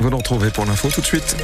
Vous nous retrouvez pour l'info tout de suite.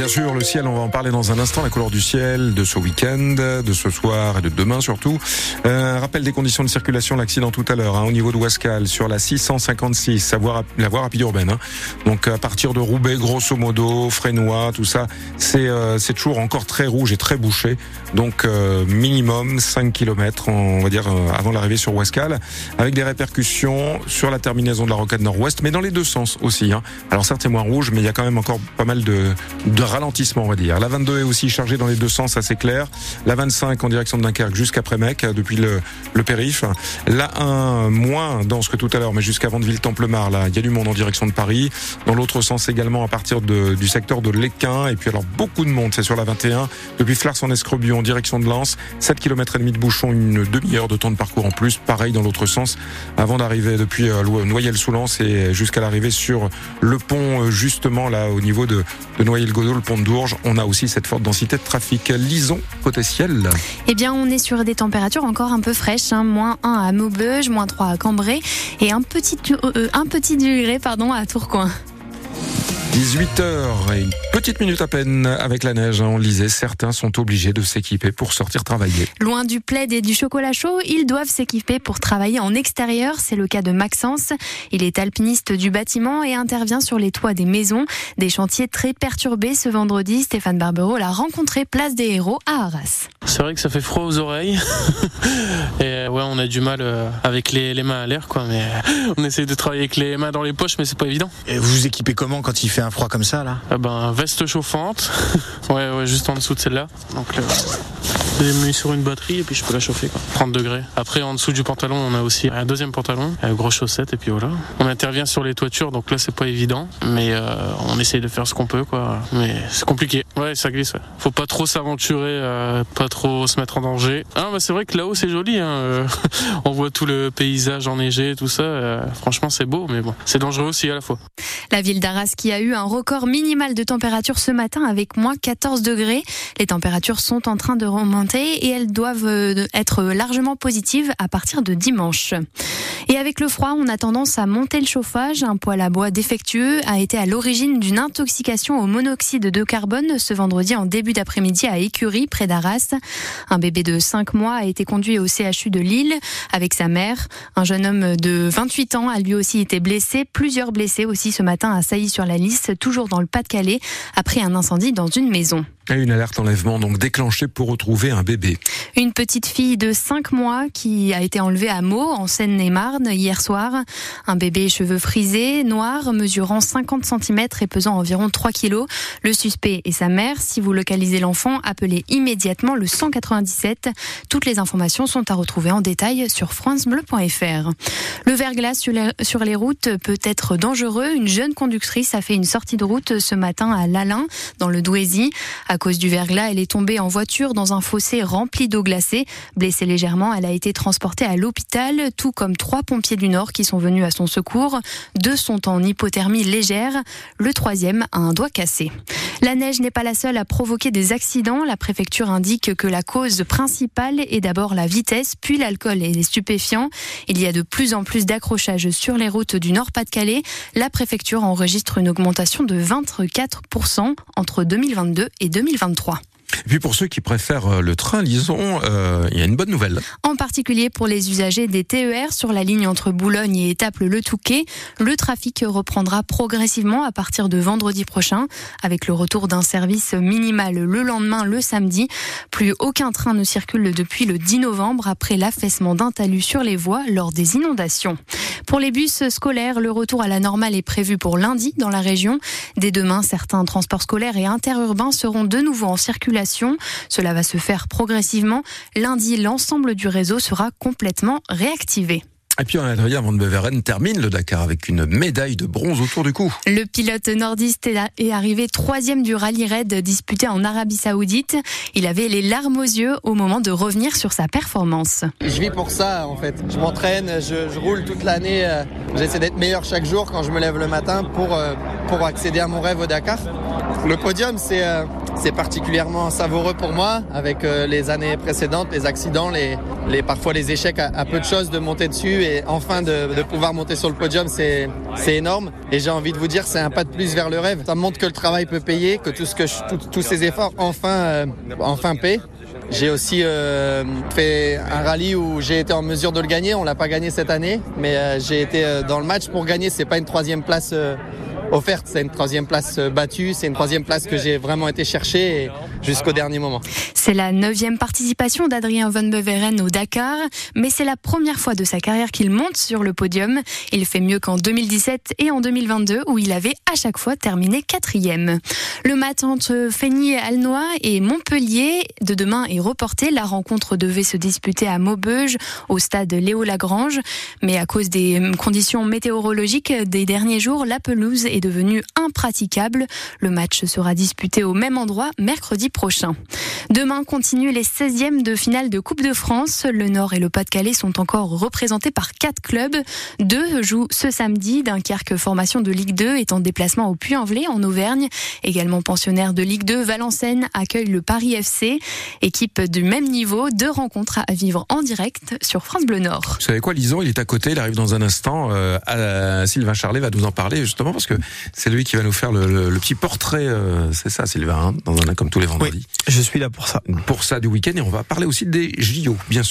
Bien sûr, le ciel, on va en parler dans un instant, la couleur du ciel de ce week-end, de ce soir et de demain surtout. Euh, rappel des conditions de circulation, l'accident tout à l'heure, hein, au niveau de Wascal, sur la 656, la voie, la voie rapide urbaine. Hein. Donc à partir de Roubaix, grosso modo, Frénois, tout ça, c'est euh, toujours encore très rouge et très bouché. Donc euh, minimum 5 km, on va dire, euh, avant l'arrivée sur Wascal, avec des répercussions sur la terminaison de la rocade nord-ouest, mais dans les deux sens aussi. Hein. Alors certes, c'est moins rouge, mais il y a quand même encore pas mal de, de ralentissement, on va dire. La 22 est aussi chargée dans les deux sens, assez clair. La 25 en direction de Dunkerque jusqu'après Mec, depuis le, le périph. La 1 moins dense que tout à l'heure, mais jusqu'à Vandeville-Templemar, là, il y a du monde en direction de Paris. Dans l'autre sens également, à partir de, du secteur de l'Équin. Et puis alors, beaucoup de monde, c'est sur la 21. Depuis Flars en Escrebieux en direction de Lens. 7 km et demi de bouchon, une demi-heure de temps de parcours en plus. Pareil dans l'autre sens, avant d'arriver depuis euh, Noyelles-sous-Lens et jusqu'à l'arrivée sur le pont, euh, justement là, au niveau de, de Noyelles-Godot pont Dourges, on a aussi cette forte densité de trafic. Lisons côté. Eh bien, on est sur des températures encore un peu fraîches, hein. moins 1 à Maubeuge, moins 3 à Cambrai et un petit, euh, un petit degré pardon, à Tourcoing. 18h et une petite minute à peine avec la neige. Hein, on lisait, certains sont obligés de s'équiper pour sortir travailler. Loin du plaid et du chocolat chaud, ils doivent s'équiper pour travailler en extérieur. C'est le cas de Maxence. Il est alpiniste du bâtiment et intervient sur les toits des maisons. Des chantiers très perturbés ce vendredi. Stéphane Barbero l'a rencontré place des héros à Arras. C'est vrai que ça fait froid aux oreilles. et ouais, on a du mal euh, avec les, les mains à l'air, quoi. Mais on essaye de travailler avec les mains dans les poches, mais c'est pas évident. Et vous vous équipez comment quand il fait un froid comme ça là ah Ben veste chauffante. ouais, ouais, juste en dessous de celle-là. Donc là, j'ai mis sur une batterie et puis je peux la chauffer. Quoi. 30 degrés. Après, en dessous du pantalon, on a aussi un deuxième pantalon, euh, grosse chaussette et puis voilà. On intervient sur les toitures, donc là c'est pas évident, mais euh, on essaye de faire ce qu'on peut, quoi. Mais c'est compliqué. Ouais, ça glisse. Ouais. Faut pas trop s'aventurer, euh, pas trop se mettre en danger. Ah, bah c'est vrai que là-haut c'est joli. Hein. euh, on voit tout le paysage enneigé, tout ça. euh, franchement, c'est beau, mais bon, c'est dangereux aussi à la fois. La ville d'Arras qui a eu un record minimal de température ce matin avec moins 14 degrés. Les températures sont en train de remonter et elles doivent être largement positives à partir de dimanche. Et avec le froid, on a tendance à monter le chauffage. Un poêle à bois défectueux a été à l'origine d'une intoxication au monoxyde de carbone ce vendredi en début d'après-midi à Écurie, près d'Arras. Un bébé de 5 mois a été conduit au CHU de Lille avec sa mère. Un jeune homme de 28 ans a lui aussi été blessé. Plusieurs blessés aussi ce matin à Sailly-sur-la-Lys, toujours dans le Pas-de-Calais, après un incendie dans une maison. Une alerte enlèvement donc déclenchée pour retrouver un bébé. Une petite fille de 5 mois qui a été enlevée à Meaux, en Seine-et-Marne, hier soir. Un bébé cheveux frisés, noir, mesurant 50 cm et pesant environ 3 kg. Le suspect et sa mère. Si vous localisez l'enfant, appelez immédiatement le 197. Toutes les informations sont à retrouver en détail sur francebleu.fr. Le verglas sur les, sur les routes peut être dangereux. Une jeune conductrice a fait une sortie de route ce matin à Lalin, dans le Douaisis. À cause du verglas, elle est tombée en voiture dans un fossé rempli d'eau glacée. Blessée légèrement, elle a été transportée à l'hôpital, tout comme trois pompiers du Nord qui sont venus à son secours. Deux sont en hypothermie légère. Le troisième a un doigt cassé. La neige n'est pas la seule à provoquer des accidents. La préfecture indique que la cause principale est d'abord la vitesse, puis l'alcool et les stupéfiants. Il y a de plus en plus d'accrochages sur les routes du Nord-Pas-de-Calais. La préfecture enregistre une augmentation de 24% entre 2022 et 2023. 2023. Et puis pour ceux qui préfèrent le train, lisons, euh, il y a une bonne nouvelle. En particulier pour les usagers des TER sur la ligne entre Boulogne et Étaples-le Touquet, le trafic reprendra progressivement à partir de vendredi prochain, avec le retour d'un service minimal le lendemain, le samedi. Plus aucun train ne circule depuis le 10 novembre après l'affaissement d'un talus sur les voies lors des inondations. Pour les bus scolaires, le retour à la normale est prévu pour lundi dans la région. Dès demain, certains transports scolaires et interurbains seront de nouveau en circulation. Cela va se faire progressivement. Lundi, l'ensemble du réseau sera complètement réactivé. Et puis Adrien Van Beveren termine le Dakar avec une médaille de bronze autour du cou. Le pilote nordiste est arrivé troisième du rallye raid disputé en Arabie Saoudite. Il avait les larmes aux yeux au moment de revenir sur sa performance. Je vis pour ça en fait. Je m'entraîne, je, je, roule toute l'année. J'essaie d'être meilleur chaque jour quand je me lève le matin pour, pour accéder à mon rêve au Dakar. Le podium, c'est c'est particulièrement savoureux pour moi avec euh, les années précédentes, les accidents, les, parfois les échecs à, peu de choses de monter dessus et enfin de, pouvoir monter sur le podium, c'est énorme. Et j'ai envie de vous dire, c'est un pas de plus vers le rêve. Ça montre que le travail peut payer, que tout ce que tous ces efforts enfin euh, enfin paient. J'ai aussi euh, fait un rallye où j'ai été en mesure de le gagner. On l'a pas gagné cette année, mais j'ai été dans le match pour gagner. C'est pas une troisième place offerte, c'est une troisième place euh, battue, c'est une troisième place que j'ai vraiment été chercher jusqu'au dernier moment. C'est la neuvième participation d'Adrien Van Beveren au Dakar, mais c'est la première fois de sa carrière qu'il monte sur le podium. Il fait mieux qu'en 2017 et en 2022 où il avait à chaque fois terminé quatrième. Le match entre Feigny-Alnois et Montpellier de demain est reporté. La rencontre devait se disputer à Maubeuge au stade Léo Lagrange, mais à cause des conditions météorologiques des derniers jours, la pelouse est devenue impraticable. Le match sera disputé au même endroit mercredi prochain. Demain continuent les 16e de finale de Coupe de France. Le Nord et le Pas-de-Calais sont encore représentés par quatre clubs. Deux jouent ce samedi. Dunkerque, formation de Ligue 2, est en déplacement au Puy-en-Velay en Auvergne. Également pensionnaire de Ligue 2, Valenciennes accueille le Paris FC. Équipe du même niveau, deux rencontres à vivre en direct sur France Bleu Nord. Vous savez quoi, Lison, il est à côté, il arrive dans un instant. Euh, Sylvain Charlet va nous en parler justement parce que c'est lui qui va nous faire le, le, le petit portrait. Euh, c'est ça, Sylvain, hein, dans un comme tous les vendredis. Oui, je suis là pour ça. Du week-end et on va parler aussi des JO, bien sûr.